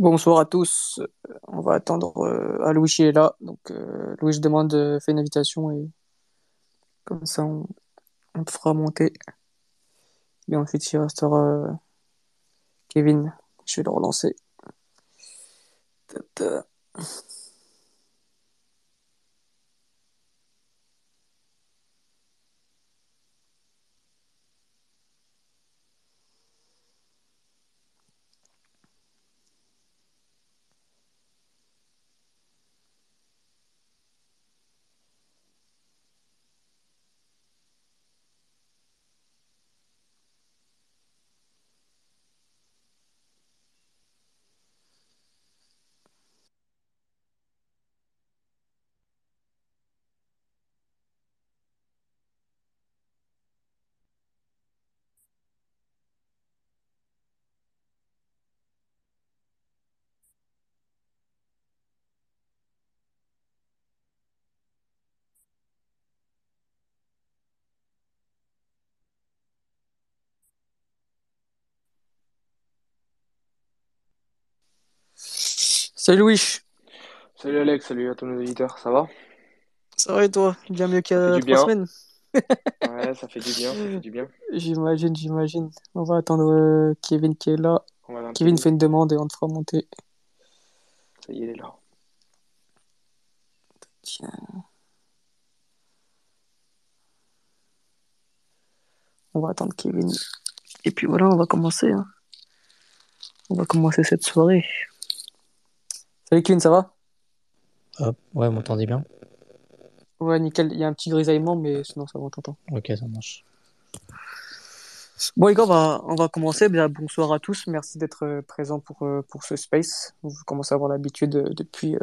Bonsoir à tous. On va attendre. Euh, ah, Louis est là. Donc, euh, Louis demande, euh, fait une invitation et comme ça, on, on te fera monter. Et ensuite, il restera euh, Kevin. Je vais le relancer. Salut Louis. Salut Alex, salut à tous nos auditeurs, ça va? Ça va et toi? Bien mieux qu'il y a trois bien. semaines? Ouais, ça fait du bien, ça fait du bien. J'imagine, j'imagine. On va attendre euh, Kevin qui est là. Kevin. fait une demande et on te fera monter. Ça y est, il est là. Tiens, on va attendre Kevin. Et puis voilà, on va commencer. hein. On va commencer cette soirée. Salut Kevin, ça va? Hop, ouais, vous m'entendez bien? Ouais, nickel. Il y a un petit grisaillement, mais sinon ça va, on t'entend. Ok, ça marche. Bon, les gars, on va, on va commencer. Bien, bonsoir à tous. Merci d'être euh, présents pour, euh, pour ce space. Vous commencez à avoir l'habitude euh, depuis, euh,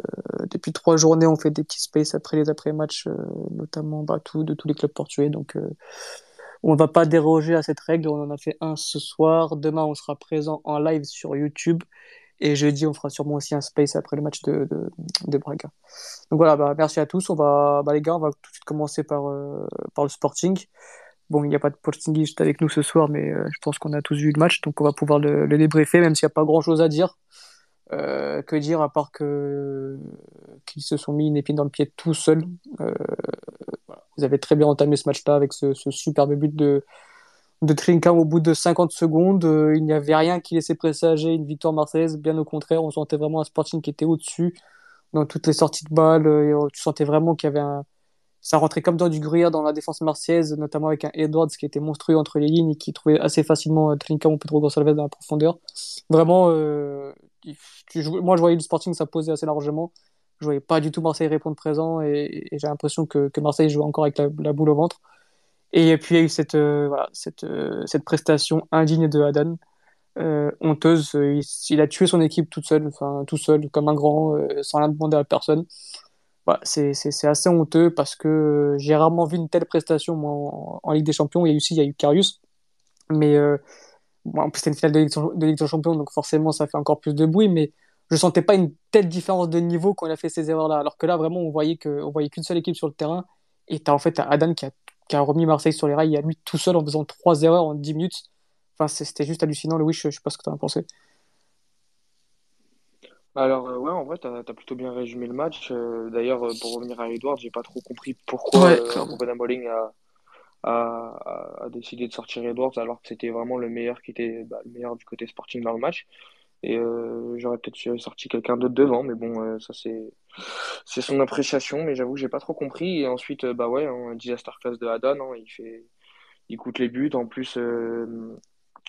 depuis trois journées. On fait des petits spaces après les après-matchs, euh, notamment bah, tout, de tous les clubs portugais. Donc, euh, on ne va pas déroger à cette règle. On en a fait un ce soir. Demain, on sera présent en live sur YouTube. Et jeudi, on fera sûrement aussi un space après le match de, de, de Braga. Donc voilà, bah, merci à tous. On va, bah, les gars, on va tout de suite commencer par, euh, par le Sporting. Bon, il n'y a pas de Portingiste avec nous ce soir, mais euh, je pense qu'on a tous vu le match, donc on va pouvoir le, le débriefer, même s'il n'y a pas grand-chose à dire. Euh, que dire à part que qu'ils se sont mis une épine dans le pied tout seuls. Euh, voilà. Vous avez très bien entamé ce match-là avec ce, ce superbe but de, de Trincão au bout de 50 secondes. Euh, il n'y avait rien qui laissait présager une victoire marseillaise. Bien au contraire, on sentait vraiment un Sporting qui était au-dessus dans toutes les sorties de balles. Et, euh, tu sentais vraiment qu'il y avait un, ça rentrait comme dans du gruyère dans la défense marseillaise, notamment avec un Edwards qui était monstrueux entre les lignes et qui trouvait assez facilement euh, Trincão ou Pedro Gonçalves dans la profondeur. Vraiment, euh, moi je voyais le Sporting s'imposer assez largement. Je voyais pas du tout Marseille répondre présent et, j'ai l'impression que, Marseille jouait encore avec la boule au ventre. Et puis il y a eu cette, euh, voilà, cette, euh, cette prestation indigne de Haddad, euh, honteuse. Il, a tué son équipe toute seule, enfin tout seul, comme un grand, sans rien demander à personne. Ouais, c'est assez honteux parce que j'ai rarement vu une telle prestation en, Ligue des Champions. Il y a eu aussi, il y a eu Karius, mais bon, en plus c'était une finale de Ligue, de Ligue des Champions, donc forcément ça fait encore plus de bruit. Mais je sentais pas une telle différence de niveau quand il a fait ces erreurs-là. Alors que là, vraiment, on voyait que, on voyait qu'une seule équipe sur le terrain. Et t'as en fait t'as Adan qui a, qui a remis Marseille sur les rails, il a lui tout seul en faisant trois erreurs en 10 minutes. Enfin, c'était juste hallucinant. Louis, je, je sais pas ce que t'en as pensé. Alors, euh, ouais, en vrai, t'as, t'as plutôt bien résumé le match. Euh, d'ailleurs, euh, pour revenir à Edouard, j'ai pas trop compris pourquoi Ouais, euh. Ruben Amorim a, a, a, a décidé de sortir Edwards alors que c'était vraiment le meilleur qui était bah, le meilleur du côté sporting dans le match. Et euh, j'aurais peut-être sorti quelqu'un d'autre devant, mais bon, euh, ça c'est c'est son appréciation, mais j'avoue que j'ai pas trop compris. Et ensuite, euh, bah ouais, un disaster class de Haddad, hein, il fait, il coûte les buts. En plus, euh,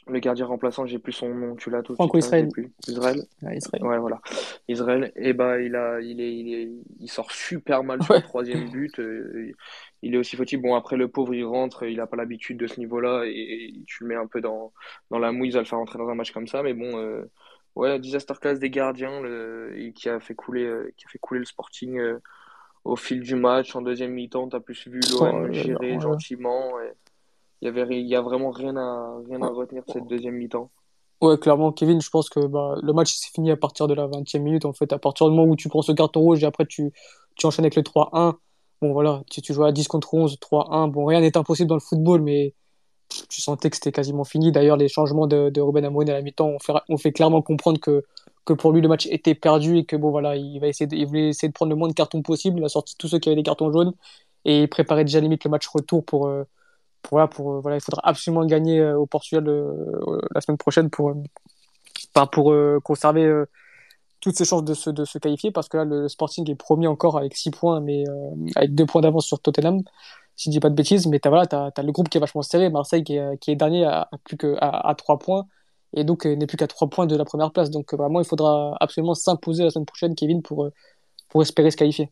le gardien remplaçant, j'ai plus son nom, tu l'as tout Franco-Israël. Israël. Israël. Ouais, voilà. Israël, et bah il a, il est, il est, il sort super mal sur le troisième but. il est aussi fautif. Bon, après le pauvre, il rentre, il a pas l'habitude de ce niveau-là, et, et tu le mets un peu dans, dans la mouise à le faire rentrer dans un match comme ça. Mais bon, ouais, disaster class des gardiens, le, qui a fait couler, euh, qui a fait couler le Sporting euh, au fil du match. En deuxième mi-temps, t'as plus vu Oh l'OM là là, gérer ouais. gentiment. et Il y avait, il y a vraiment rien à, rien à Ouais. retenir de cette deuxième mi-temps. Ouais, clairement, Kevin, je pense que bah, le match s'est fini à partir de la 20e minute, en fait. À partir du moment où tu prends ce carton rouge et après tu, tu enchaînes avec le 3-1. Bon, voilà, si tu joues à 10 contre 11, 3-1, bon, rien n'est impossible dans le football, mais tu sentais que c'était quasiment fini. D'ailleurs, les changements de, de Ruben à la mi-temps ont fait, fait clairement comprendre que, que pour lui le match était perdu et que bon voilà, il va essayer il voulait essayer de prendre le moins de cartons possible. Il a sorti tous ceux qui avaient des cartons jaunes et il préparait déjà limite le match retour pour, euh, pour, pour voilà, il faudra absolument gagner au Portugal la semaine prochaine pour, pour conserver toutes ses chances de se, de se qualifier parce que là le Sporting est premier encore avec 6 points mais avec 2 points d'avance sur Tottenham si je dis pas de bêtises, mais tu as, voilà, as, le groupe qui est vachement serré, Marseille qui est, qui est dernier à, plus que, à, à 3 points, et donc euh, n'est plus qu'à 3 points de la première place. Donc euh, vraiment, il faudra absolument s'imposer la semaine prochaine, Kevin, pour, euh, pour espérer se qualifier.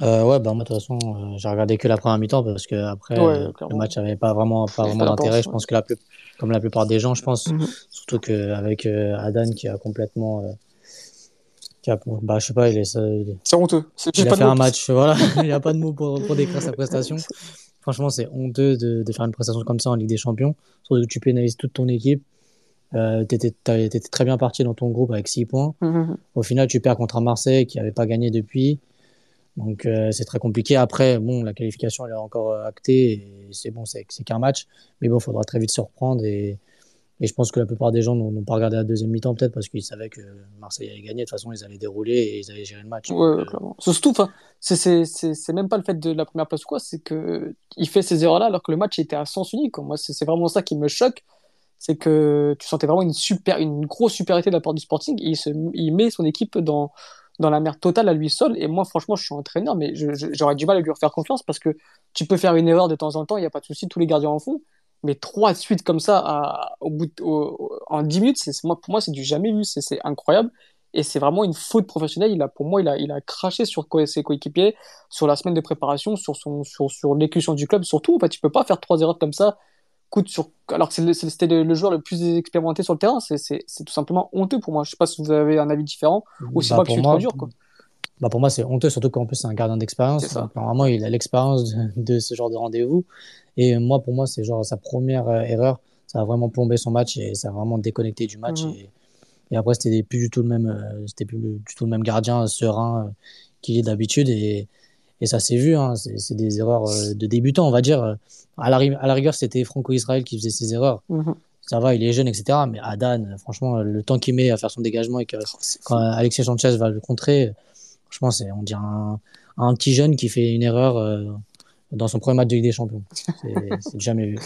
Euh, ouais, bah moi de toute façon, j'ai regardé que la première mi-temps parce que après le match avait pas vraiment pas vraiment d'intérêt. Je pense que la plus, comme la plupart des gens, je pense, mhm. surtout qu'avec Adan qui a complètement bah, je sais pas, il est. C'est honteux. Il a fait un match, voilà. il n'y a pas de mots pour, pour décrire sa prestation. Franchement, c'est honteux de, de, faire une prestation comme ça en Ligue des Champions. Surtout que tu pénalises toute ton équipe. Euh, tu étais, très bien parti dans ton groupe avec 6 points. Mm-hmm. Au final, tu perds contre un Marseille qui n'avait pas gagné depuis. Donc, euh, c'est très compliqué. Après, bon, la qualification, elle est encore euh, actée. C'est bon, c'est qu'un match. Mais bon, il faudra très vite se reprendre et et je pense que la plupart des gens n'ont pas regardé la deuxième mi-temps, peut-être parce qu'ils savaient que Marseille allait gagner. De toute façon, ils allaient dérouler et ils allaient gérer le match. Ouais, euh, clairement. Surtout, c'est même pas le fait de la première place ou quoi, c'est qu'il fait ces erreurs-là alors que le match était à sens unique. Moi, c'est vraiment ça qui me choque. C'est que tu sentais vraiment une, super, une grosse supériorité de la part du Sporting. il, se, il met son équipe dans, dans la merde totale à lui seul. Et moi, franchement, je suis entraîneur, mais j'aurais du mal à lui refaire confiance parce que tu peux faire une erreur de temps en temps, il n'y a pas de souci, tous les gardiens en font mais trois suites comme ça à, au bout en 10 minutes, c'est, moi, pour moi, c'est du jamais vu. C'est, incroyable. Et c'est vraiment une faute professionnelle. Il a, pour moi, il a, il a craché sur ses coéquipiers, sur la semaine de préparation, sur, son, sur, sur l'écution du club. Surtout, en fait, tu peux pas faire trois erreurs comme ça. Coûte sur... Alors que c'était le, joueur le plus expérimenté sur le terrain. C'est, tout simplement honteux pour moi. Je sais pas si vous avez un avis différent ou si bah, moi que je suis trop dur. Quoi. Bah pour moi, c'est honteux, surtout qu'en plus, c'est un gardien d'expérience. Normalement, il a l'expérience de, ce genre de rendez-vous. Et moi, pour moi, c'est genre sa première euh, erreur. Ça a vraiment plombé son match et ça a vraiment déconnecté du match. Mhm. Et, après, c'était plus du tout le même, euh, c'était plus du tout le même gardien serein euh, qu'il est d'habitude. Et, et ça s'est vu. Hein. C'est des erreurs de débutant, on va dire. À la, à la rigueur, c'était Franco Israël qui faisait ses erreurs. Mhm. Ça va, il est jeune, etc. Mais Adan, franchement, le temps qu'il met à faire son dégagement et que quand Alexis Sanchez va le contrer, Franchement, c'est, on dirait un, un, petit jeune qui fait une erreur euh, dans son premier match de Ligue des Champions. C'est jamais vu.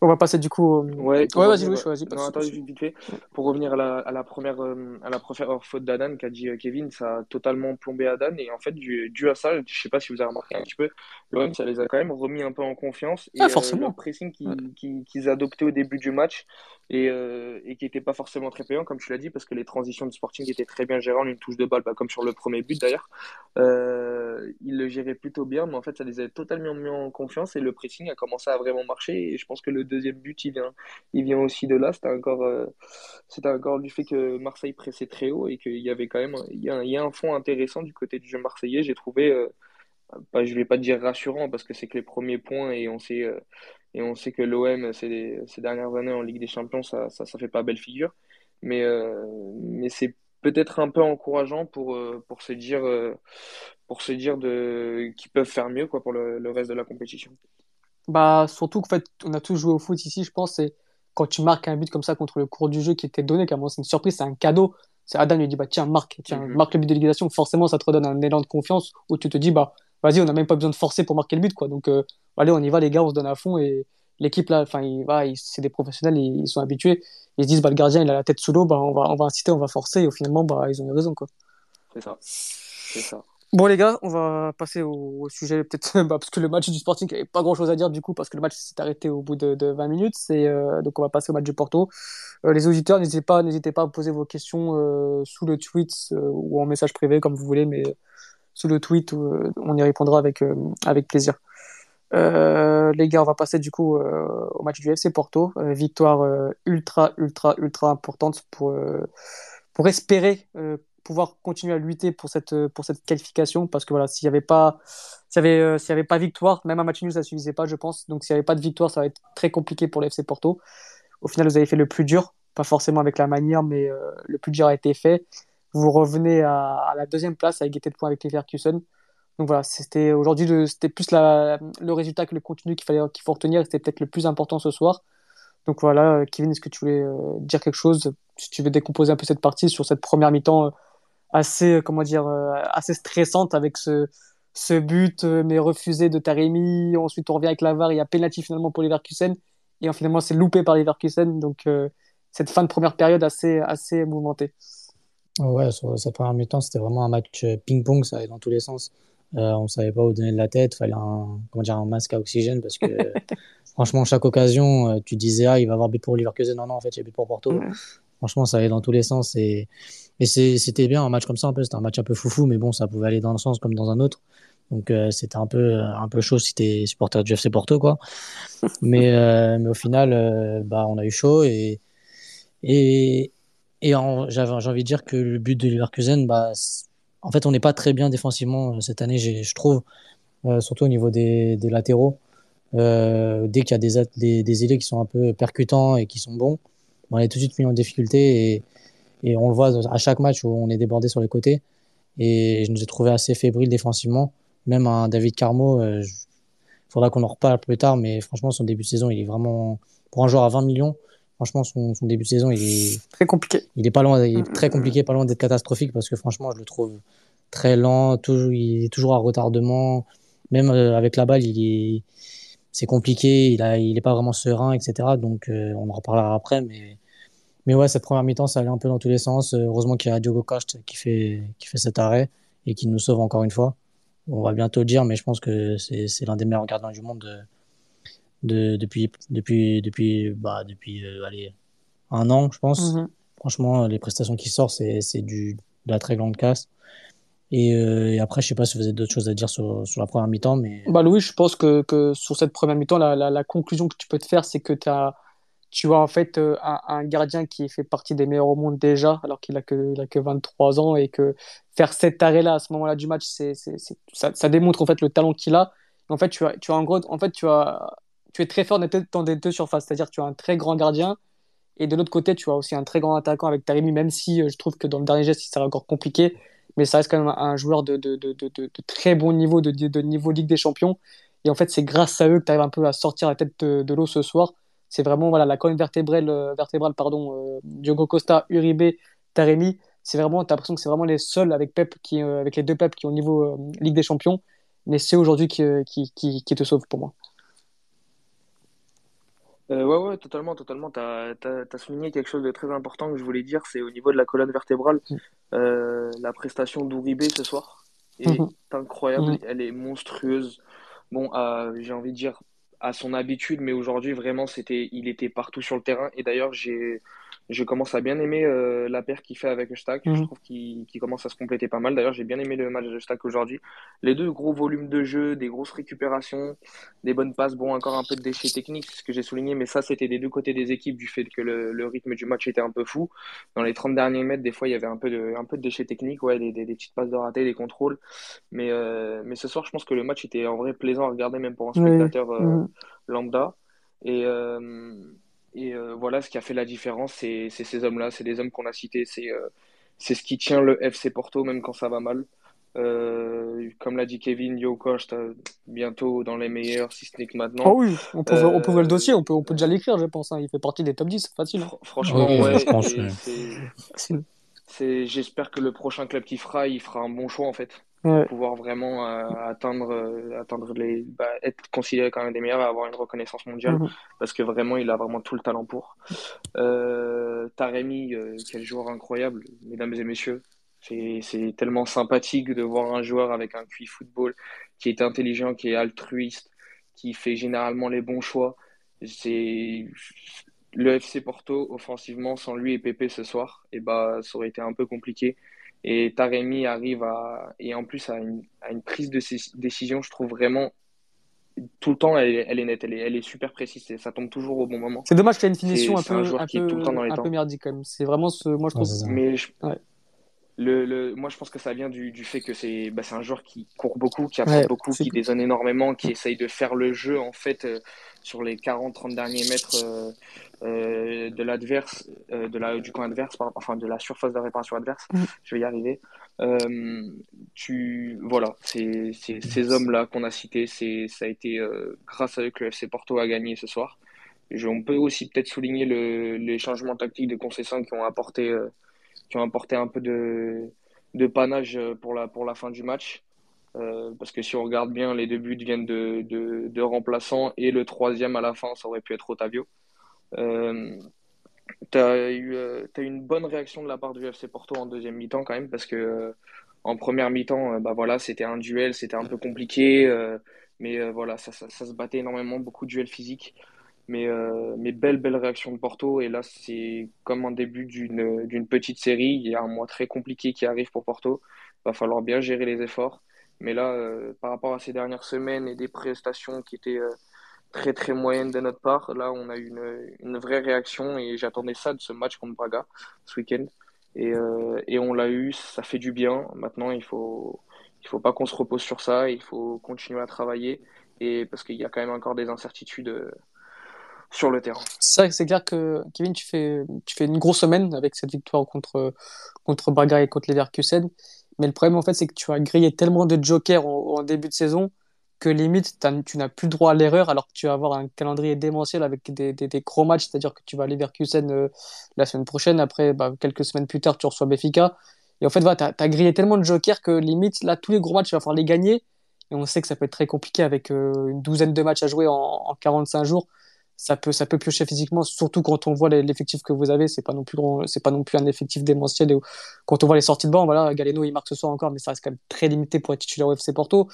On va passer du coup. Ouais, ouais vas-y, Louis, vas-y. Non, attends, vite fait. Pour revenir à la, à la première, euh, à la première faute d'Adan qu'a dit euh, Kevin, ça a totalement plombé Adan. Et en fait, dû, dû à ça, je sais pas si vous avez remarqué un petit peu, l'OM, ça les a quand même remis un peu en confiance. Et, ah, forcément. le pressing qu'ils qui, qui, adopté au début du match et, euh, et qui n'était pas forcément très payant, comme tu l'as dit, parce que les transitions de Sporting étaient très bien gérées en une touche de balle, bah, comme sur le premier but d'ailleurs. Euh, ils le géraient plutôt bien, mais en fait, ça les a totalement mis en confiance et le pressing a commencé à vraiment marcher. Et je pense que le deuxième but, il vient, il vient aussi de là. C'était encore, euh, encore du fait que Marseille pressait très haut et qu'il y avait quand même il y a, un fond intéressant du côté du jeu marseillais. J'ai trouvé. Euh, je vais pas dire rassurant parce que c'est que les premiers points et on sait euh, et on sait que l'OM, ces, ces dernières années en Ligue des Champions, ça, ça, ça fait pas belle figure. Mais, euh, mais c'est peut-être un peu encourageant pour, euh, pour se dire, euh, pour se dire de, qu'ils peuvent faire mieux quoi, pour le, le reste de la compétition. Bah, surtout qu'en fait, on a tous joué au foot ici, je pense, c'est quand tu marques un but comme ça contre le cours du jeu qui était donné, car c'est une surprise, c'est un cadeau. C'est Adam lui dit, bah, tiens, marque, tiens, mhm. marque le but de l'égalisation. Forcément, ça te redonne un élan de confiance où tu te dis, bah, vas-y, on n'a même pas besoin de forcer pour marquer le but, quoi. Donc, allez, on y va, les gars, on se donne à fond. Et l'équipe, là, enfin, c'est des professionnels, ils, sont habitués. Ils se disent, bah, le gardien, il a la tête sous l'eau, bah, on va, on va inciter, on va forcer. Et finalement, bah, ils ont eu raison, quoi. C'est ça. C'est ça. Bon, les gars, on va passer au, sujet, peut-être, bah, parce que le match du Sporting, il n'y avait pas grand-chose à dire, du coup, parce que le match s'est arrêté au bout de, de 20 minutes. C'est, euh, donc, on va passer au match du Porto. Euh, les auditeurs, n'hésitez pas, n'hésitez pas à poser vos questions euh, sous le tweet ou en message privé, comme vous voulez, mais sous le tweet, on y répondra avec, avec plaisir. Euh, les gars, on va passer du coup euh, au match du FC Porto. Euh, victoire ultra, ultra, ultra importante pour, pour espérer pouvoir continuer à lutter pour cette, pour cette qualification. Parce que voilà, s'il n'y avait pas, s'il y avait, avait pas victoire, même un match nul, ça suffisait pas, je pense. Donc s'il n'y avait pas de victoire, ça va être très compliqué pour le FC Porto. Au final, vous avez fait le plus dur, pas forcément avec la manière, mais le plus dur a été fait. Vous revenez à, la deuxième place à égalité de points avec Leverkusen. Donc voilà, c'était aujourd'hui c'était plus le résultat que le contenu qu'il fallait qu'il faut retenir, c'était peut-être le plus important ce soir. Donc voilà, Kevin, est-ce que tu voulais dire quelque chose? Si tu veux décomposer un peu cette partie sur cette première mi-temps assez, comment dire, assez stressante avec ce, ce but, mais refusé de Taremi. Ensuite, on revient avec Lavar, il y a penalty finalement pour Leverkusen. Et finalement, c'est loupé par Leverkusen. Donc, cette fin de première période assez, assez mouvementée. Ouais, sur cette première mi-temps, c'était vraiment un match ping-pong, ça allait dans tous les sens. Euh, on savait pas où donner de la tête, fallait un, comment dire, un masque à oxygène parce que franchement, chaque occasion, euh, tu disais, ah, il va avoir but pour Leverkusen. Non, non, en fait, il y a but pour Porto. Franchement, ça allait dans tous les sens et, et c'était bien un match comme ça un peu. C'était un match un peu foufou, mais bon, ça pouvait aller dans un sens comme dans un autre. Donc, euh, c'était un peu, un peu chaud si t'es supporter du FC Porto, quoi. mais, euh, mais au final, euh, bah, on a eu chaud et, et, et j'avais envie de dire que le but de Leverkusen, bah, en fait, on n'est pas très bien défensivement euh, cette année, je trouve, euh, surtout au niveau des, latéraux. Euh, dès qu'il y a des, des, qui sont un peu percutants et qui sont bons, on est tout de suite mis en difficulté et, et on le voit à chaque match où on est débordé sur les côtés. Et je nous ai trouvé assez fébrile défensivement. Même un David Carmo, il faudra qu'on en reparle plus tard, mais franchement, son début de saison, il est vraiment, pour un joueur à 20 millions, Franchement, son, son, début de saison, il est très compliqué. Il est pas loin, il est très compliqué, pas loin d'être catastrophique parce que franchement, je le trouve très lent, toujours, il est toujours à retardement. Même euh, avec la balle, il est, c'est compliqué, il a, il est pas vraiment serein, etc. Donc, euh, on en reparlera après, mais, mais ouais, cette première mi-temps, ça allait un peu dans tous les sens. Heureusement qu'il y a Diogo Costa qui fait, qui fait cet arrêt et qui nous sauve encore une fois. On va bientôt le dire, mais je pense que c'est, c'est l'un des meilleurs gardiens du monde. De, de, depuis, depuis, depuis, bah, depuis euh, allez, un an, je pense. Mhm. Franchement, les prestations qui sortent, c'est, de la très grande casse. Et, euh, et, après, je sais pas si vous avez d'autres choses à dire sur, sur la première mi-temps, mais. Bah, Louis, je pense que, que sur cette première mi-temps, la, la, la, conclusion que tu peux te faire, c'est que as, tu as en fait euh, un, un, gardien qui fait partie des meilleurs au monde déjà, alors qu'il a que, il a que 23 ans, et que faire cet arrêt-là à ce moment-là du match, c'est, ça, ça démontre en fait le talent qu'il a. En fait, tu as, tu as en gros, en fait, tu as tu es très fort dans des deux surfaces. C'est-à-dire tu as un très grand gardien et de l'autre côté, tu as aussi un très grand attaquant avec Taremi, même si euh, je trouve que dans le dernier geste, il serait encore compliqué. Mais ça reste quand même un joueur de, très bon niveau, de, niveau Ligue des Champions. Et en fait, c'est grâce à eux que tu arrives un peu à sortir la tête de, l'eau ce soir. C'est vraiment voilà, la colonne vertébrale, euh, vertébrale pardon, euh, Diogo Costa, Uribe, Taremi. C'est vraiment, tu as l'impression que c'est vraiment les seuls avec, Pep qui, avec les deux Pep qui ont niveau Ligue des Champions. Mais c'est aujourd'hui qui te sauve pour moi. Euh, ouais, ouais, totalement, totalement. Tu as, souligné quelque chose de très important que je voulais dire, c'est au niveau de la colonne vertébrale. Mm. Euh, la prestation d'Ouribé ce soir est mm-hmm. incroyable, mm-hmm. elle est monstrueuse. Bon, j'ai envie de dire à son habitude, mais aujourd'hui, vraiment, c'était, il était partout sur le terrain. Et d'ailleurs, j'ai, je commence à bien aimer euh, la paire qu'il fait avec Stack. Je mhm. trouve qu'il commence à se compléter pas mal. D'ailleurs, j'ai bien aimé le match de Stack aujourd'hui. Les deux gros volumes de jeu, des grosses récupérations, des bonnes passes. Bon, encore un peu de déchets techniques, ce que j'ai souligné, mais ça, c'était des deux côtés des équipes du fait que le, le, rythme du match était un peu fou. Dans les 30 derniers mètres, des fois, il y avait un peu de, un peu de déchets techniques, ouais, des, des, petites passes de raté, des contrôles. Mais, euh, mais ce soir, je pense que le match était en vrai plaisant à regarder, même pour un spectateur euh, mhm. lambda. Et. Et euh, voilà, ce qui a fait la différence, c'est ces hommes-là, c'est les hommes qu'on a cités, c'est euh, c'est ce qui tient le FC Porto, même quand ça va mal. Euh, comme l'a dit Kevin, Yo Costa, bientôt dans les meilleurs, si ce n'est que maintenant. Ah oui, on peut, on peut le dossier, on peut, on peut déjà l'écrire, je pense. Hein. Il fait partie des top 10, facile. Franchement, ouais. J'espère que le prochain club qu'il fera, il fera un bon choix en fait pour pouvoir vraiment euh, atteindre, euh, atteindre les, bah, être considéré quand même des meilleurs et avoir une reconnaissance mondiale mhm. parce que vraiment il a vraiment tout le talent pour. Euh, Taremi, quel joueur incroyable, mesdames et messieurs. C'est tellement sympathique de voir un joueur avec un QI football qui est intelligent, qui est altruiste, qui fait généralement les bons choix. C'est le FC Porto offensivement sans lui et Pépé ce soir, et bah ça aurait été un peu compliqué. Et Taremi arrive à, et en plus à une, à une prise de décision, je trouve vraiment tout le temps, elle, elle est nette, elle est, elle est, super précise, ça tombe toujours au bon moment. C'est dommage qu'il y ait une finition un peu, un, peu, un peu merdique quand même. C'est vraiment ce, moi je trouve. Mais le, le, moi je pense que ça vient du, du fait que c'est, bah, un joueur qui court beaucoup, qui apprend beaucoup, qui dézone énormément, qui essaye de faire le jeu en fait euh, sur les 40-30 derniers mètres. Euh, euh, de l'adverse, de la, du camp adverse, enfin de la surface de réparation adverse. Mm. Je vais y arriver. Tu, voilà, c'est ces hommes-là qu'on a cités, ça a été grâce à eux que le FC Porto a gagné ce soir. on peut aussi peut-être souligner le, les changements tactiques de Concession qui ont apporté, qui ont apporté un peu de, de panache pour la, pour la fin du match. parce que si on regarde bien, les deux buts viennent de, de, remplaçants et le troisième à la fin, ça aurait pu être Otavio. Euh, tu as eu euh, as une bonne réaction de la part du FC Porto en deuxième mi-temps quand même parce que euh, en première mi-temps euh, bah voilà c'était un duel c'était un peu compliqué mais voilà ça, ça, ça, se battait énormément beaucoup de duels physiques mais mais belle belle réaction de Porto. Et là c'est comme un début d'une petite série. Il y a un mois très compliqué qui arrive pour Porto. Va falloir bien gérer les efforts. Mais là par rapport à ces dernières semaines et des prestations qui étaient très très moyenne de notre part. Là, on a eu une, vraie réaction. Et j'attendais ça de ce match contre Braga ce week-end. Et, euh, et on l'a eu, ça fait du bien. Maintenant, il faut il faut pas qu'on se repose sur ça, il faut continuer à travailler. Et parce qu'il y a quand même encore des incertitudes euh, sur le terrain. C'est clair que Kevin, tu fais une grosse semaine avec cette victoire contre contre Braga et contre Leverkusen. Mais le problème en fait, c'est que tu as grillé tellement de jokers en début de saison que limite tu n'as plus droit à l'erreur alors que tu vas avoir un calendrier démentiel avec des, gros matchs, c'est-à-dire que tu vas aller vers euh, la semaine prochaine, après bah, quelques semaines plus tard tu reçois Béfica. Et en fait, tu as, grillé tellement de jokers que limite là tous les gros matchs il va falloir les gagner. Et on sait que ça peut être très compliqué avec euh, une douzaine de matchs à jouer en, en 45 jours. Ça peut, ça peut piocher physiquement, surtout quand on voit l'effectif que vous avez. C'est pas non plus c'est pas non plus un effectif démentiel. Et quand on voit les sorties de banc, voilà, Galeno il marque ce soir encore, mais ça reste quand même très limité pour être titulaire au FC Porto.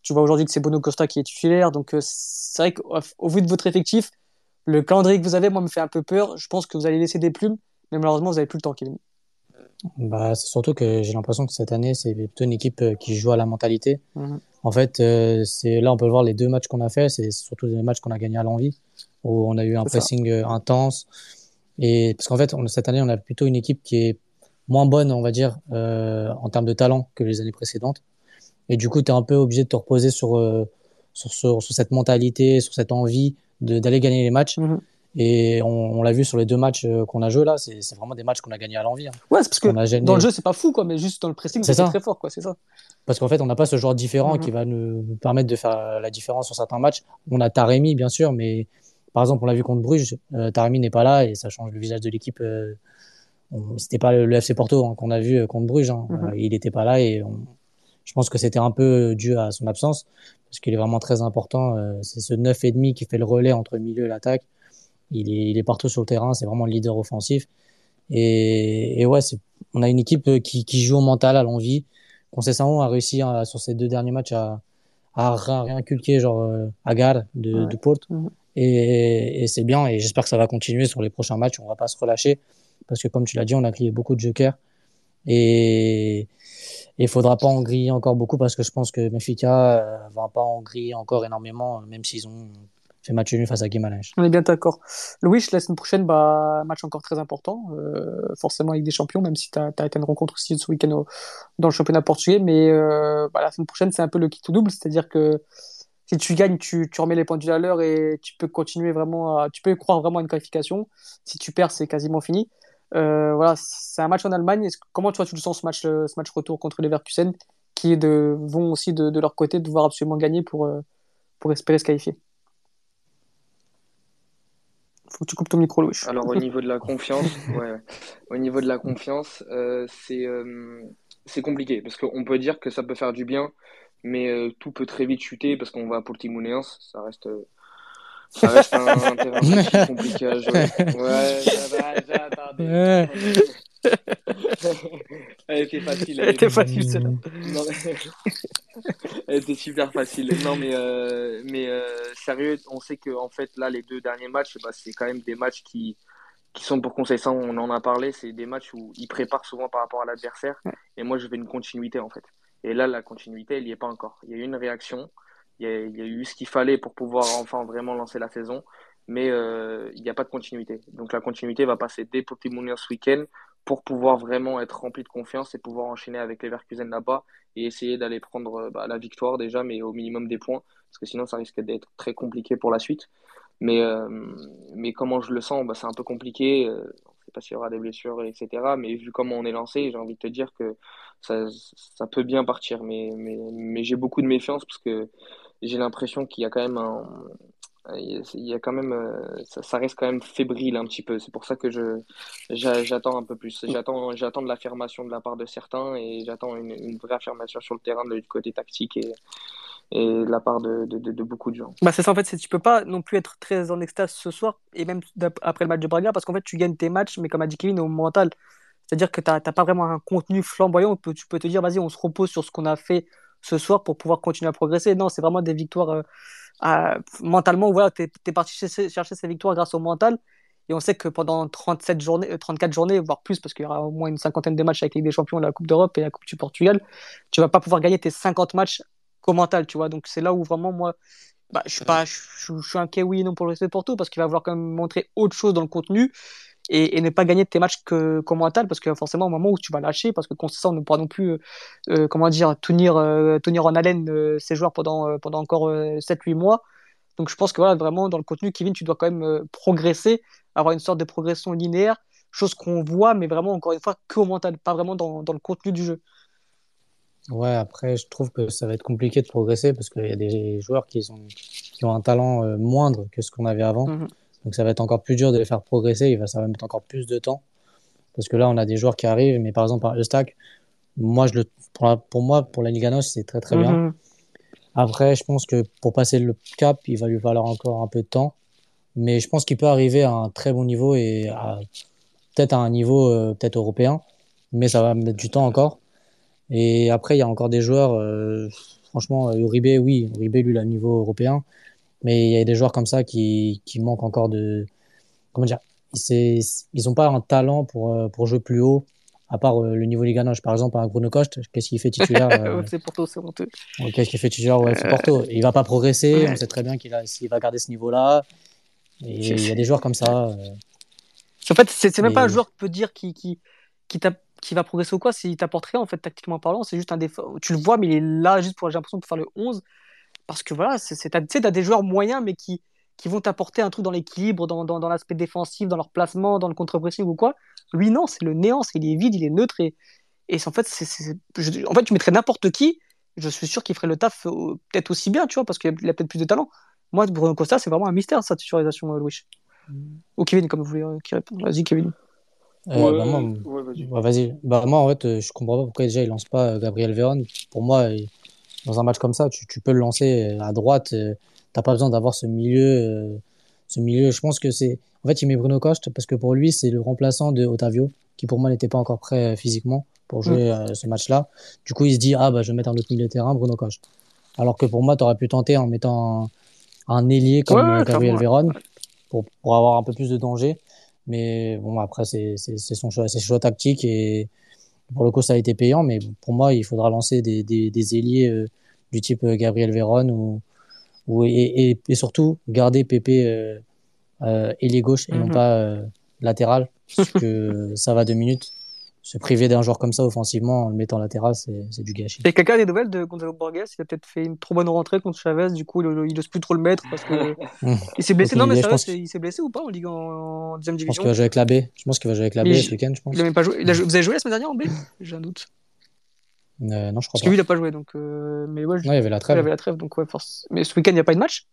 Tu vois aujourd'hui que c'est Bono Costa qui est titulaire. Donc, euh, c'est vrai qu'au vu de votre effectif, le calendrier que vous avez, moi, me fait un peu peur. Je pense que vous allez laisser des plumes, mais malheureusement, vous n'avez plus le temps, Kevin. Bah, c'est surtout que j'ai l'impression que cette année, c'est plutôt une équipe euh, qui joue à la mentalité. Mhm. En fait, euh, c'est là, on peut le voir, les deux matchs qu'on a fait, c'est surtout des matchs qu'on a gagnés à l'envie, où on a eu un pressing intense. Et parce qu'en fait, on, cette année, on a plutôt une équipe qui est moins bonne, on va dire, euh, en termes de talent que les années précédentes. Et du coup, tu es un peu obligé de te reposer sur, euh, sur, sur, sur, cette mentalité, sur cette envie d'aller gagner les matchs. Mhm. Et on, on l'a vu sur les deux matchs euh, qu'on a joué là, c'est vraiment des matchs qu'on a gagnés à l'envie. Hein. Ouais, c'est parce que dans le jeu, c'est pas fou, quoi, mais juste dans le pressing, c'est très fort, quoi, c'est ça. Parce qu'en fait, on n'a pas ce joueur différent mhm. qui va nous, permettre de faire la différence sur certains matchs. On a Taremi, bien sûr, mais par exemple, on l'a vu contre Bruges, euh, Taremi n'est pas là et ça change le visage de l'équipe. Euh, C'était pas le, FC Porto hein, qu'on a vu euh, contre Bruges. Hein. Mhm. il n'était pas là et on, je pense que c'était un peu dû à son absence parce qu'il est vraiment très important. Euh, c'est ce neuf et demi qui fait le relais entre le milieu et l'attaque. Il est, il est partout sur le terrain. C'est vraiment le leader offensif. Et, et ouais, on a une équipe qui, qui joue au mental, à l'envie. Concession a réussi à, sur ces deux derniers matchs à, à réinculquer genre Agar de, de Porte. Mhm. Et, c'est bien. Et j'espère que ça va continuer sur les prochains matchs. On va pas se relâcher parce que comme tu l'as dit, on a crié beaucoup de jokers. Et il faudra pas en griller encore beaucoup parce que je pense que Benfica euh, va pas en griller encore énormément, même s'ils ont fait match nul face à Guimarães. On est bien d'accord. Louis, la semaine prochaine, bah, match encore très important, euh, forcément avec des champions, même si tu as, été une rencontre aussi ce week-end dans le championnat portugais. Mais euh, bah, la semaine prochaine, c'est un peu le kit ou double, c'est-à-dire que si tu gagnes, tu, tu remets les pendules à l'heure et tu peux continuer vraiment à, tu peux croire vraiment à une qualification. Si tu perds, c'est quasiment fini. Euh, voilà, c'est un match en Allemagne. Comment tu, tu le sens ce match, ce match retour contre les Leverkusen, qui de, vont aussi de, de, leur côté devoir absolument gagner pour, euh, pour espérer se qualifier? Faut que tu coupes ton micro, Louis. Alors au niveau de la confiance, ouais, au niveau de la confiance, euh, c'est euh, c'est compliqué parce qu'on peut dire que ça peut faire du bien, mais tout peut très vite chuter parce qu'on va pour le Timounéens, ça reste ça reste un, un terrain compliqué à jouer. Ouais, j'attendais. elle était facile. Elle, elle était facile, celle-là. elle était super facile. Non, mais, euh, mais euh, sérieux, on sait que en fait, là, les deux derniers matchs, bah, c'est quand même des matchs qui, qui sont pour Conseil on en a parlé, c'est des matchs où ils préparent souvent par rapport à l'adversaire. Et moi, je veux une continuité, en fait. Et là, la continuité, elle n'y est pas encore. Il y a eu une réaction il y, a, eu ce qu'il fallait pour pouvoir enfin vraiment lancer la saison, mais euh, il n'y a pas de continuité. Donc la continuité va passer dès Pokémon ce week-end pour pouvoir vraiment être rempli de confiance et pouvoir enchaîner avec les Verkusen là-bas et essayer d'aller prendre euh, bah, la victoire déjà, mais au minimum des points, parce que sinon ça risque d'être très compliqué pour la suite. Mais, euh, mais comment je le sens, bah, c'est un peu compliqué. Sait pas s'il y aura des blessures, etc. Mais vu comment on est lancé, j'ai envie de te dire que ça, ça peut bien partir. Mais, mais, mais j'ai beaucoup de méfiance parce que j'ai l'impression qu'il y a quand même un, il y a quand même, ça, reste quand même fébrile un petit peu. C'est pour ça que je, j'attends un peu plus. J'attends, j'attends de l'affirmation de la part de certains et j'attends une, une, vraie affirmation sur le terrain du côté tactique et, et de la part de, beaucoup de gens. Bah c'est ça en fait, tu peux pas non plus être très en extase ce soir et même après le match de Braga parce qu'en fait tu gagnes tes matchs mais comme a dit Kevin au mental. C'est-à-dire que tu n'as pas vraiment un contenu flamboyant où tu peux te dire vas-y on se repose sur ce qu'on a fait ce soir pour pouvoir continuer à progresser. Non, c'est vraiment des victoires euh, mentalement. Voilà, tu es, parti chercher, ces victoires grâce au mental. Et on sait que pendant 37 journées, 34 euh, journées, voire plus, parce qu'il y aura au moins une cinquantaine de matchs avec les des Champions, la Coupe d'Europe et la Coupe du Portugal, tu vas pas pouvoir gagner tes 50 matchs qu'au mental, tu vois. Donc c'est là où vraiment, moi, bah, je suis pas, je, suis inquiet, oui, non, pour le respect Porto, parce qu'il va vouloir quand même montrer autre chose dans le contenu et, ne pas gagner tes matchs que, qu'au mental, parce que forcément, au moment où tu vas lâcher, parce que on ne pourra non plus, euh, euh, comment dire, tenir, euh, tenir en haleine ces joueurs pendant, pendant encore 7-8 mois. Donc je pense que voilà, vraiment, dans le contenu, Kevin, tu dois quand même progresser, avoir une sorte de progression linéaire, chose qu'on voit, mais vraiment, encore une fois, qu'au mental, pas vraiment dans, dans le contenu du jeu. Ouais, après, je trouve que ça va être compliqué de progresser parce qu'il y a des joueurs qui, sont, qui ont un talent moindre que ce qu'on avait avant. Mm-hmm. Donc ça va être encore plus dur de les faire progresser. Il va, ça va mettre encore plus de temps. Parce que là, on a des joueurs qui arrivent, mais par exemple, par moi, je le, pour, pour moi, pour la Liga c'est très très bien. Mhm. Après, je pense que pour passer le cap, il va lui falloir encore un peu de temps. Mais je pense qu'il peut arriver à un très bon niveau et peut-être à un niveau euh, peut-être européen. Mais ça va mettre du temps encore. Et après, il y a encore des joueurs, euh, franchement, Uribe, oui, Uribe, lui, il a le niveau européen. Mais il y a des joueurs comme ça qui, qui manquent encore de. Comment dire Ils n'ont pas un talent pour, euh, pour jouer plus haut, à part euh, le niveau liganoche. Par exemple, un Bruno Coste, qu'est-ce qu'il fait titulaire euh, C'est Porto, c'est honteux. Qu'est-ce qu'il fait titulaire ouais, C'est Porto. Il va pas progresser, on sait très bien qu'il va garder ce niveau-là. Et il y a des joueurs comme ça. En fait, c'est même pas un joueur qui peut dire qui, qui, qui, qui va progresser ou quoi, s'il t'apporte rien, en fait, tactiquement parlant. C'est juste un défaut. Tu le vois, mais il est là juste pour, j'ai l'impression, pour faire le 11 parce que voilà, tu sais, as des joueurs moyens, mais qui, qui vont t'apporter un truc dans l'équilibre, dans, dans, dans l'aspect défensif, dans leur placement, dans le contre-pressing ou quoi. Lui, non, c'est le néant, il est vide, il est neutre. Et, et en, fait, c'est, en fait, tu mettrais n'importe qui, je suis sûr qu'il ferait le taf euh, peut-être aussi bien, tu vois, parce qu'il a, peut-être plus de talent. Moi, Bruno Costa, c'est vraiment un mystère, sa titularisation, euh, Louis. Mm. Ou Kevin, comme vous voulez, euh, qui répond. Vas-y, Kevin. Euh, bah, moi, vas-y. bah, moi, en fait, je comprends pas pourquoi déjà il lance pas Gabriel Véron. Pour moi, dans un match comme ça, tu, tu peux le lancer à droite. Euh, t'as pas besoin d'avoir ce milieu. Euh, ce milieu, je pense que c'est. En fait, il met Bruno Coste parce que pour lui, c'est le remplaçant de Otavio, qui pour moi n'était pas encore prêt euh, physiquement pour jouer mm. ce match-là. Du coup, il se dit ah bah je vais mettre un autre milieu de terrain, Bruno Coste. Alors que pour moi, tu aurais pu tenter en mettant un, un ailier comme Gabriel Véron pour, pour avoir un peu plus de danger. Mais bon, après, c'est son choix, choix tactique et pour le coup, ça a été payant, mais pour moi, il faudra lancer des, des, des ailiers euh, du type euh, Gabriel Véron ou, ou et, et, surtout garder Pépé euh, euh, ailier gauche et non mhm. pas latéral, parce que ça va deux minutes se priver d'un joueur comme ça offensivement en le mettant latéral, c'est du gâchis. Et quelqu'un a des nouvelles de Gonzalo Borges Il a peut-être fait une trop bonne rentrée contre Chavez, du coup, il n'ose plus trop le mettre parce que il s'est blessé. non, mais ça il s'est blessé ou pas en Ligue en, deuxième division Je pense qu'il va jouer avec la B. Je pense qu'il va jouer avec la B ce week-end, je pense. Il a même pas joué. Il a... Vous avez joué la semaine dernière en B? J'ai un doute. Euh, non, je crois parce pas. Parce que lui, il n'a pas joué, donc. Euh... Mais ouais, je... il y avait la trêve. Il y avait la trêve, donc ouais, force. Mais ce week-end, il n'y a pas eu de match?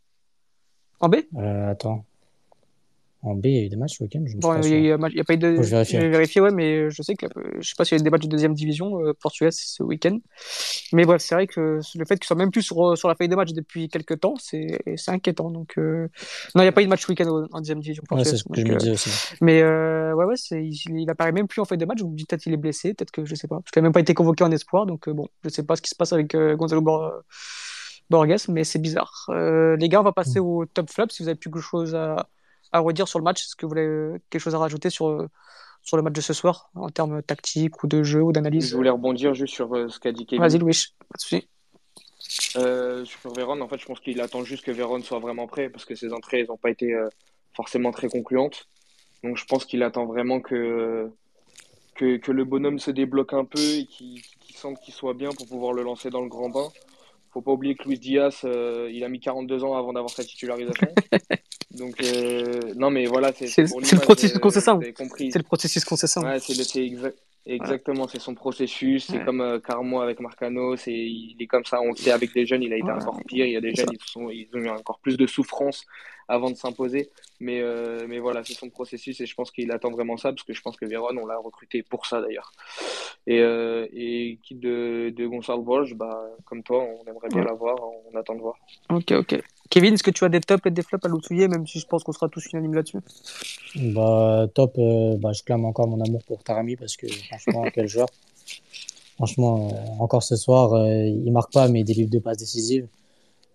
En B? Euh, Attends. En B, il y a eu des matchs ce week-end. Je bon, il n'y a, a, pas eu de. Je vais vérifier. ouais, mais je sais que je sais pas s'il y a eu des matchs de deuxième division euh, portugaise ce week-end. Mais bref, c'est vrai que le fait qu'ils soient même plus sur, sur la feuille de match depuis quelques temps, c'est inquiétant. Donc, euh... non, il n'y a pas eu de match ce week-end en deuxième division portugaise. Ouais, c'est ce que je me dis aussi. Mais euh, ouais, ouais, il, il apparaît même plus en feuille de match. Dis peut-être qu'il est blessé, peut-être que je sais pas. Parce qu'il n'a même pas été convoqué en espoir. Donc, euh, bon, je sais pas ce qui se passe avec euh, Gonzalo Borges, mais c'est bizarre. les gars, on va passer mm. au top flop si vous avez plus quelque chose à à redire sur le match Est-ce que vous avez euh, quelque chose à rajouter sur, euh, sur le match de ce soir en termes tactiques ou de jeu ou d'analyse? Je voulais rebondir juste sur euh, ce qu'a dit Kevin. Vas-y, Louis. Euh, sur Véron, en fait, je pense qu'il attend juste que Véron soit vraiment prêt parce que ses entrées n'ont pas été forcément très concluantes. Donc, je pense qu'il attend vraiment que, que, que, le bonhomme se débloque un peu et qu'il sente qu'il soit bien pour pouvoir le lancer dans le grand bain. Faut pas oublier que Luis Diaz, il a mis 42 ans avant d'avoir sa titularisation. Donc, euh, non, mais voilà, c'est le processus concessant. C'est le processus concessant. Ouais, c'est exactement, c'est son processus. C'est comme euh, Carmo avec Marcano, il est comme ça. On le sait avec les jeunes, il a été encore pire. Il y a des jeunes, ils, sont, ils ont eu encore plus de souffrance avant de s'imposer. Mais, euh, mais voilà, c'est son processus et je pense qu'il attend vraiment ça parce que je pense que Véron, on l'a recruté pour ça d'ailleurs. Et, euh, et quitte de, de Gonçalo Borges, bah, comme toi, on aimerait bien l'avoir, on attend de voir. Ok, ok. Kevin, est-ce que tu as des tops et des flops à l'oublier, même si je pense qu'on sera tous unanimes là-dessus? Bah, Top, euh, bah, je clame encore mon amour pour Tarami parce que franchement, quel joueur. Franchement, euh, encore ce soir, euh, il marque pas, mais il délivre deux passes décisives.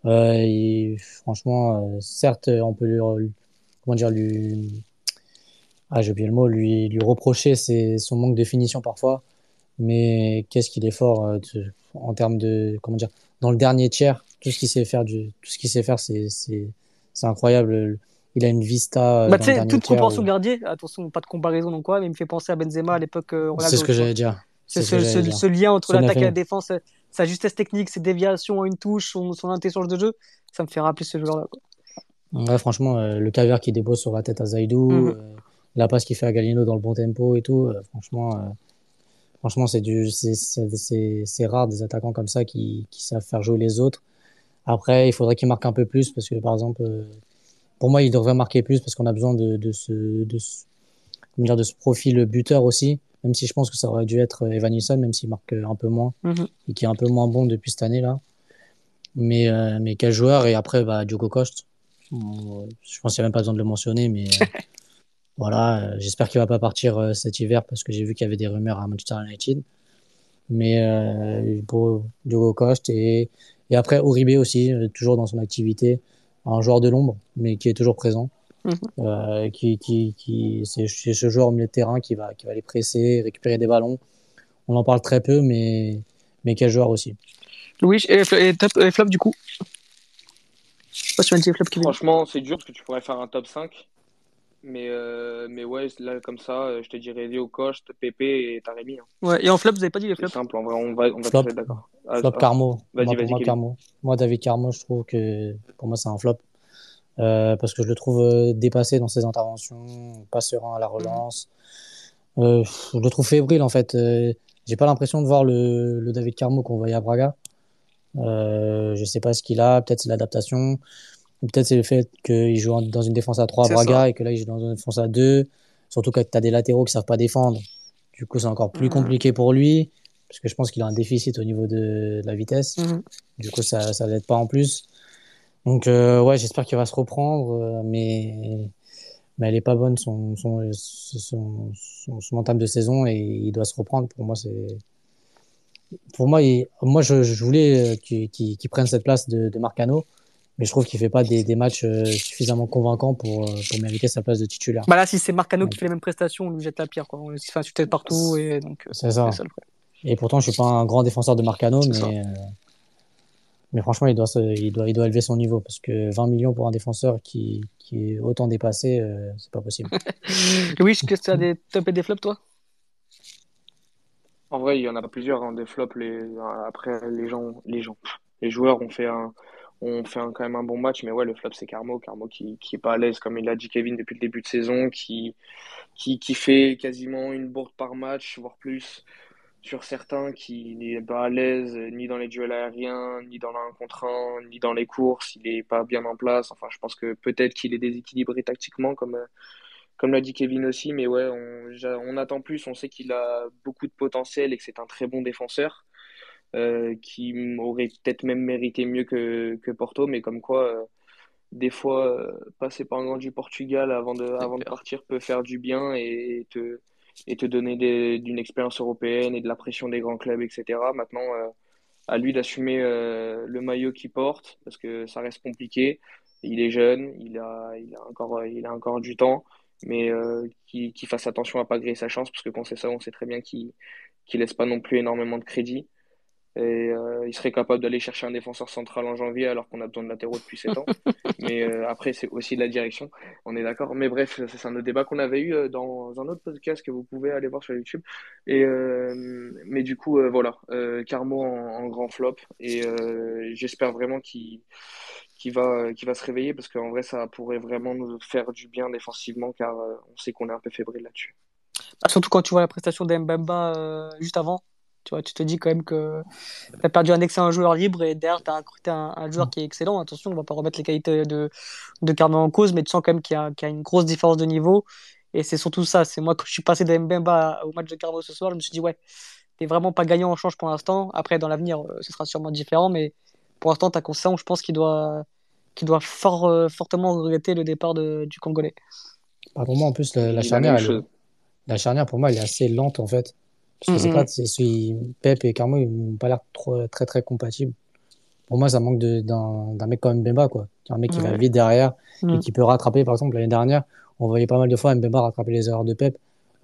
Et, franchement, certes, on peut lui, comment dire, lui, ah, j'ai oublié le mot, lui, lui reprocher son manque de finition parfois. Mais qu'est-ce qu'il est fort en termes de, comment dire, dans le dernier tiers, tout ce qu'il sait faire, du, tout ce qu'il sait faire, c'est, c'est, c'est incroyable. Il a une vista. Euh, bah, tu sais, toute proportion gardée, attention, pas de comparaison non quoi, mais il me fait penser à Benzema à l'époque. Euh, c'est ce que j'allais dire. C'est ce, ce, lien entre l'attaque et la défense, sa justesse technique, ses déviations à une touche, son, son intelligence de jeu, ça me fait rappeler ce joueur-là. Ouais, franchement, euh, le caviar qui dépose sur la tête à Zaidou, mhm. la passe qu'il fait à Galino dans le bon tempo et tout, franchement, franchement, c'est du, c'est rare des attaquants comme ça qui, qui savent faire jouer les autres. Après, il faudrait qu'il marque un peu plus parce que, par exemple, euh, pour moi, il devrait marquer plus parce qu'on a besoin de, de ce, de ce, dire, de ce profil buteur aussi. Même si je pense que ça aurait dû être Evan Nilsson, même s'il marque un peu moins mhm. et qui est un peu moins bon depuis cette année-là. Mais, euh, mais quel joueur. Et après, bah, Diogo Costa. je pense qu'il n'y a même pas besoin de le mentionner, mais euh, voilà, j'espère qu'il va pas partir cet hiver parce que j'ai vu qu'il y avait des rumeurs à Manchester United. Mais pour Diogo Costa et et après, Uribe aussi, euh, toujours dans son activité, un joueur de l'ombre, mais qui est toujours présent. Mhm. Euh, qui, qui, qui, c'est ce joueur au milieu de terrain qui va, qui va les presser, récupérer des ballons. On en parle très peu, mais, mais quel joueur aussi. Louis, et, top, et flop du coup Franchement, c'est dur parce que tu pourrais faire un top 5. Mais, euh, mais ouais, là, comme ça, euh, je te dirais Léo Coste, Pépé et Taremi. Hein. Ouais, et en flop, vous n'avez pas dit les flops? Simple, en vrai, on va, on va flop. d'accord. Ah, flop ah. Carmo. Vas-y, moi, vas-y. Carmo. Moi, David Carmo, je trouve que pour moi, c'est un flop. Euh, parce que je le trouve euh, dépassé dans ses interventions, pas serein à la relance. Euh, je le trouve fébrile, en fait. Euh, j'ai pas l'impression de voir le, le David Carmo qu'on voyait à Braga. Je sais pas ce qu'il a, peut-être c'est l'adaptation. Peut-être c'est le fait qu'il joue dans une défense à 3 à Braga et que là il joue dans une défense à 2. Surtout quand tu as des latéraux qui savent pas défendre. Du coup, c'est encore plus mhm. compliqué pour lui. Parce que je pense qu'il a un déficit au niveau de, la vitesse. Mhm. Du coup, ça ça l'aide pas en plus. Donc, euh, ouais, j'espère qu'il va se reprendre. Euh, mais, mais elle est pas bonne, son, son, son, son, entame de saison. Et il doit se reprendre. Pour moi, c'est. Pour moi, moi je, je voulais qu'il qu prenne cette place de, de Marcano mais je trouve qu'il fait pas des, des matchs euh, suffisamment convaincants pour, euh, pour mériter sa place de titulaire. Bah là, si c'est Marcano qui fait les mêmes prestations, on lui jette la pierre. Quoi. On se fait insulter partout. Et donc, euh, c'est ça. et pourtant, je suis pas un grand défenseur de Marcano, mais, mais franchement, il doit, il, doit, il doit élever son niveau parce que 20 millions pour un défenseur qui, qui est autant dépassé, euh, c'est pas possible. Louis, est-ce que tu as des top et des flops, toi? En vrai, il y en a plusieurs, hein, des flops. Les... Après, les gens, les gens, les joueurs ont fait un on fait quand même un bon match, mais ouais, le flop, c'est Carmo. Carmo qui, qui est pas à l'aise, comme il l'a dit Kevin depuis le début de saison, qui, qui, qui fait quasiment une bourde par match, voire plus, sur certains, qui n'est pas à l'aise ni dans les duels aériens, ni dans l'un contre un, ni dans les courses. Il est pas bien en place. Enfin, je pense que peut-être qu'il est déséquilibré tactiquement, comme, comme l'a dit Kevin aussi, mais ouais, on, on attend plus. On sait qu'il a beaucoup de potentiel et que c'est un très bon défenseur. Euh, qui aurait peut-être même mérité mieux que, que Porto, mais comme quoi, euh, des fois, euh, passer par un grand du Portugal avant de, avant de partir peut faire du bien et te, et te donner d'une expérience européenne et de la pression des grands clubs, etc. Maintenant, à lui d'assumer le maillot qu'il porte, parce que ça reste compliqué. Il est jeune, il a, encore, du temps, mais qu'il fasse attention à pas griller sa chance, parce que quand c'est ça, on sait très bien qu'il ne laisse pas non plus énormément de crédit. Et euh, il serait capable d'aller chercher un défenseur central en janvier alors qu'on a besoin de latéraux depuis 7 ans. Mais euh, après, c'est aussi de la direction, on est d'accord. Mais bref, c'est un autre débat qu'on avait eu euh, dans un autre podcast que vous pouvez aller voir sur YouTube. Et, mais du coup, voilà, Carmo en, grand flop. Et j'espère vraiment qu'il va, va se réveiller parce qu'en vrai, ça pourrait vraiment nous faire du bien défensivement car on sait qu'on est un peu fébrile là-dessus. Bah, surtout quand tu vois la prestation d'Mbemba juste avant Tu vois, tu te dis quand même que tu as perdu un excellent joueur libre et derrière, tu as recruté un, un, joueur qui est excellent. Attention, on va pas remettre les qualités de, de Carmen en cause, mais tu sens quand même qu'il y, y, a une grosse différence de niveau. Et c'est surtout ça. C'est moi, quand je suis passé de Mbemba au match de Carmo ce soir, je me suis dit, ouais, t'es vraiment pas gagnant en change pour l'instant. Après, dans l'avenir, euh, ce sera sûrement différent, mais pour l'instant, t'as conscience, je pense qu'il doit, qu'il doit fort, euh, fortement regretter le départ de, du Congolais. Pour moi, en plus, la, la charnière, elle, la charnière, pour moi, elle est assez lente, en fait. Parce que mm -hmm. c'est Pep et Carmo, ils n'ont pas l'air très, très compatibles. Pour moi, ça manque d'un mec comme Mbemba, quoi. Un mec qui va vite derrière et mm. qui peut rattraper, par exemple, l'année dernière, on voyait pas mal de fois Mbemba rattraper les erreurs de Pep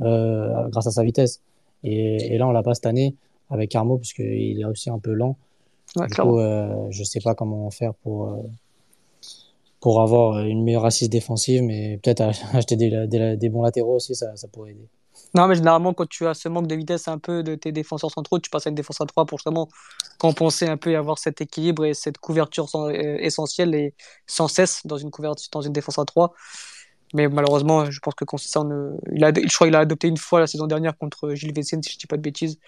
euh, grâce à sa vitesse. Et, et là, on l'a pas cette année avec Carmo, parce qu'il est aussi un peu lent. Ouais, du coup, euh, je sais pas comment faire pour, euh, pour avoir une meilleure assise défensive, mais peut-être acheter des, des, des, bons latéraux aussi, ça, ça pourrait aider. Non, mais généralement, quand tu as ce manque de vitesse un peu de tes défenseurs centraux, tu passes à une défense à 3 pour justement compenser un peu et avoir cet équilibre et cette couverture essentielle et sans cesse dans une, couverture, dans une défense à 3. Mais malheureusement, je pense que Consistant, ne... il a, je crois qu'il a adopté une fois la saison dernière contre Gilles Vessine, si je dis pas de bêtises.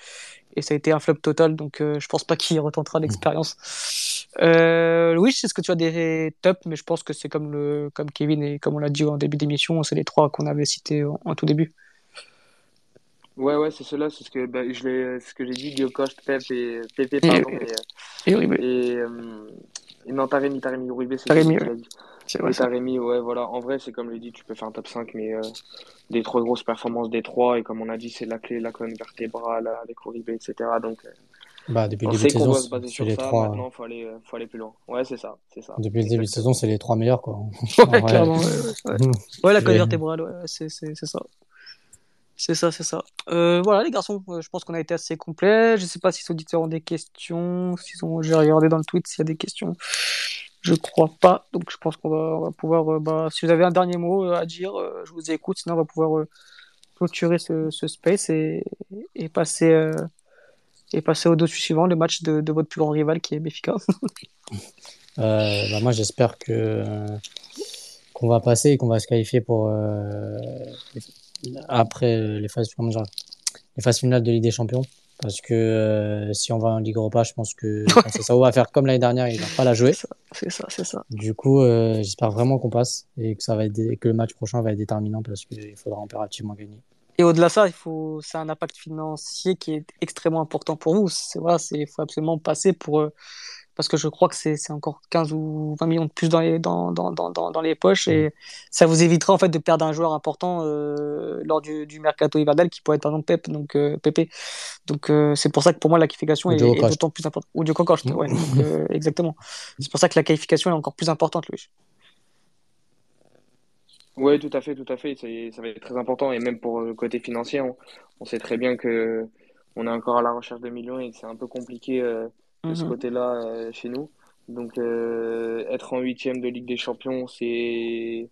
Et ça a été un flop total, donc euh, je pense pas qu'il retentera l'expérience. Euh, oui, c'est ce que tu as des tops, mais je pense que c'est comme, le, comme Kevin et comme on l'a dit en début d'émission, c'est les trois qu'on avait cités en, en, tout début. Ouais, ouais, c'est cela, c'est ce que bah, je l'ai, ce que j'ai dit, Giocost, Pep et Pepe, pardon, et, et, et, Uribe. et, euh, et non, Taremi, Taremi, Uribe, c'est Taremi, ce que ouais. dit. Et Taremi, ouais, voilà. En vrai, c'est comme je l'ai dit, tu peux faire un top 5, mais euh, des trop grosses performances des trois. Et comme on a dit, c'est la clé, la colonne vertébrale avec Uribe, etc. Donc, euh, bah, depuis on le début de saison, se baser sur les ça. trois. Maintenant, il faut aller, faut aller plus loin. Ouais, c'est ça, c'est ça. Depuis le début de saison, c'est les trois meilleurs, quoi. ouais, clairement. Ouais, ouais. ouais la colonne vertébrale, ouais, c'est ça. C'est ça, c'est ça. Euh, voilà, les garçons, je pense qu'on a été assez complet. Je sais pas si les auditeurs ont des questions. S'ils ont, j'ai regardé dans le tweet s'il y a des questions. Je crois pas. Donc, je pense qu'on va, pouvoir. Euh, bah, si vous avez un dernier mot euh, à dire, euh, je vous écoute. Sinon, on va pouvoir euh, clôturer ce, ce, space et, passer et passer au dossier suivant, le match de, de, votre plus grand rival qui est Béfica. bah, moi, j'espère que qu'on va passer et qu'on va se qualifier pour après euh, les phases, comment dire, les phases finales de Ligue des Champions. Parce que euh, si on va en Ligue Europa, je pense que ça va faire comme l'année dernière, il va pas la jouer. C'est ça, c'est ça. Du coup, euh, j'espère vraiment qu'on passe et que ça va être, que le match prochain va être déterminant parce qu'il faudra impérativement gagner. Et au-delà de ça, il faut, c'est un impact financier qui est extrêmement important pour vous. C'est voilà, c'est, il faut absolument passer pour euh, parce que je crois que c'est encore 15 ou 20 millions de plus dans les, dans, dans, dans, dans les poches et mmh. ça vous évitera en fait de perdre un joueur important euh, lors du, du mercato hivernal qui pourrait être par exemple Pep, donc euh, Pepe. Donc euh, c'est pour ça que pour moi la qualification est, est d'autant plus importante. Ou du Cocoche, ouais, donc, euh, exactement. C'est pour ça que la qualification est encore plus importante, Louis. Oui, tout à fait, tout à fait. Ça va être très important et même pour le côté financier, on, on sait très bien que on est encore à la recherche de millions et que c'est un peu compliqué de ce côté-là euh, chez nous. Donc euh, être en huitième de Ligue des Champions, c'est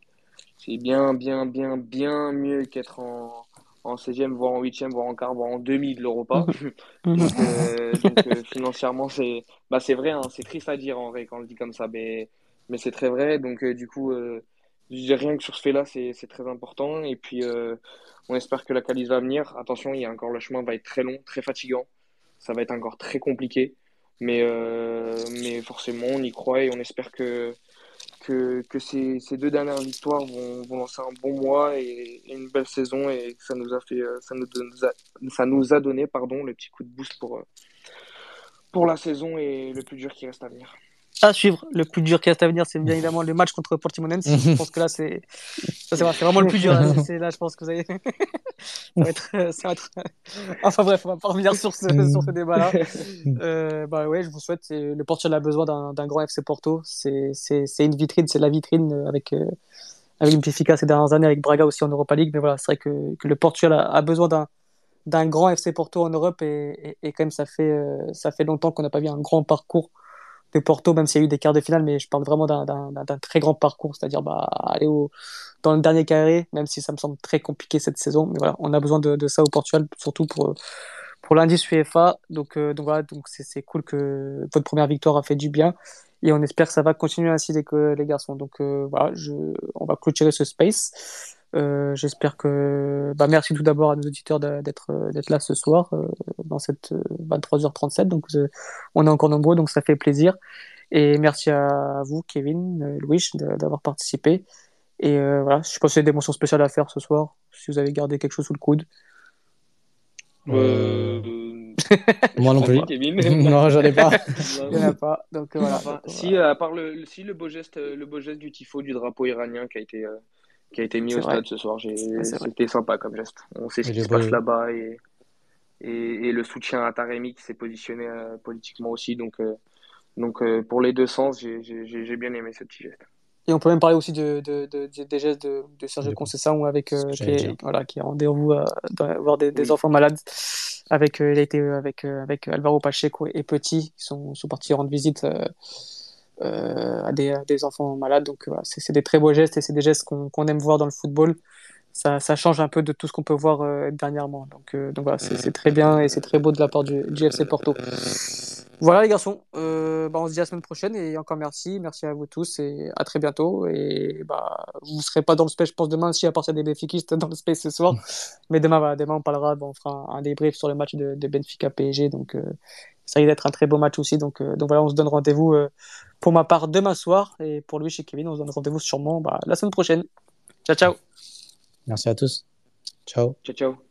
c'est bien, bien, bien, bien mieux qu'être en, en 16e, voire en 8e, voire en quart, voire en demi de l'Europa. donc, euh, donc euh, financièrement, c'est bah, c'est vrai, hein, c'est triste à dire en vrai quand on le dit comme ça, mais, mais c'est très vrai. Donc, du coup, rien que sur ce fait-là, c'est très important. Et puis, on espère que la qualif va venir. Attention, il y a encore le chemin va être très long, très fatigant. Ça va être encore très compliqué. Mais, euh, mais forcément, on y croit et on espère que, que, que ces, ces deux dernières victoires vont, vont lancer un bon mois et, une belle saison. Et ça nous a fait, ça nous, a, ça nous a donné pardon, le petit coup de boost pour, pour la saison et le plus dur qui reste à venir à suivre. Le plus dur qui reste à venir, c'est bien évidemment le match contre Portimonense. je pense que là, c'est vraiment le plus dur. Là, là, je pense que vous avez. ça va être, ça va être... Enfin bref, on va pas revenir sur ce, sur ce débat-là. Euh, bah ouais, je vous souhaite. Le Portugal a besoin d'un grand FC Porto. C'est une vitrine, c'est la vitrine avec. Euh, avec Benfica ces dernières années, avec Braga aussi en Europa League, mais voilà, c'est vrai que, que le Portugal a, a besoin d'un d'un grand FC Porto en Europe et, et, et, quand même ça fait euh, ça fait longtemps qu'on n'a pas vu un grand parcours de Porto, même s'il y a eu des quarts de finale, mais je parle vraiment d'un très grand parcours, c'est-à-dire bah, aller au, dans le dernier carré, même si ça me semble très compliqué cette saison. Mais voilà, on a besoin de, de ça au Portugal, surtout pour, pour l'indice UEFA. Donc, euh, donc voilà, donc c'est cool que votre première victoire a fait du bien. Et on espère que ça va continuer ainsi les, les garçons. Donc euh, voilà, je, on va clôturer ce space. Euh, j'espère que. Bah, merci tout d'abord à nos auditeurs d'être d'être là ce soir euh, dans cette 23h37. Donc on est encore nombreux, donc ça fait plaisir. Et merci à vous, Kevin, Louis, d'avoir participé. Et voilà, je pense qu'il y a des mentions spéciales à faire ce soir, si vous avez gardé quelque chose sous le coude. Euh... Moi non plus. non, j'en ai pas. Il n'y en a pas. Donc, voilà. si, à part le, si le beau geste, le beau geste du tifo du drapeau iranien qui a été, euh, qui a été mis au stade ce soir, c'était sympa comme geste. On sait ce qui se passe là-bas et, et, et, le soutien à Taremi qui s'est positionné euh, politiquement aussi. Donc, euh, donc pour les deux sens, j'ai bien aimé ce petit geste. Et on peut même parler aussi de, de, de, des gestes de, de Sergio Conceição avec qui, est, voilà, qui est rendez-vous à voir des, des enfants malades. Avec euh, il a été euh, avec euh, avec Alvaro Pacheco et Petit qui sont, sont partis rendre visite à des, des, enfants malades. Donc voilà, c'est des très beaux gestes et c'est des gestes qu'on aime voir dans le football. Ça, ça, change un peu de tout ce qu'on peut voir dernièrement. Donc donc voilà c'est très bien et c'est très beau de la part du, du FC Porto. Voilà les garçons, euh, bah, on se dit à la semaine prochaine et encore merci, merci à vous tous et à très bientôt. Et bah vous serez pas dans le space, je pense demain si à partir des Benfiquistes dans le space ce soir, mais demain demain on parlera, on fera un, débrief sur le match de, de Benfica PSG, donc euh, ça risque d'être un très beau match aussi. Donc euh, donc voilà, on se donne rendez-vous euh, pour ma part demain soir et pour lui chez Kevin, on se donne rendez-vous sûrement bah, la semaine prochaine. Ciao ciao. Merci à tous. Ciao. Ciao ciao.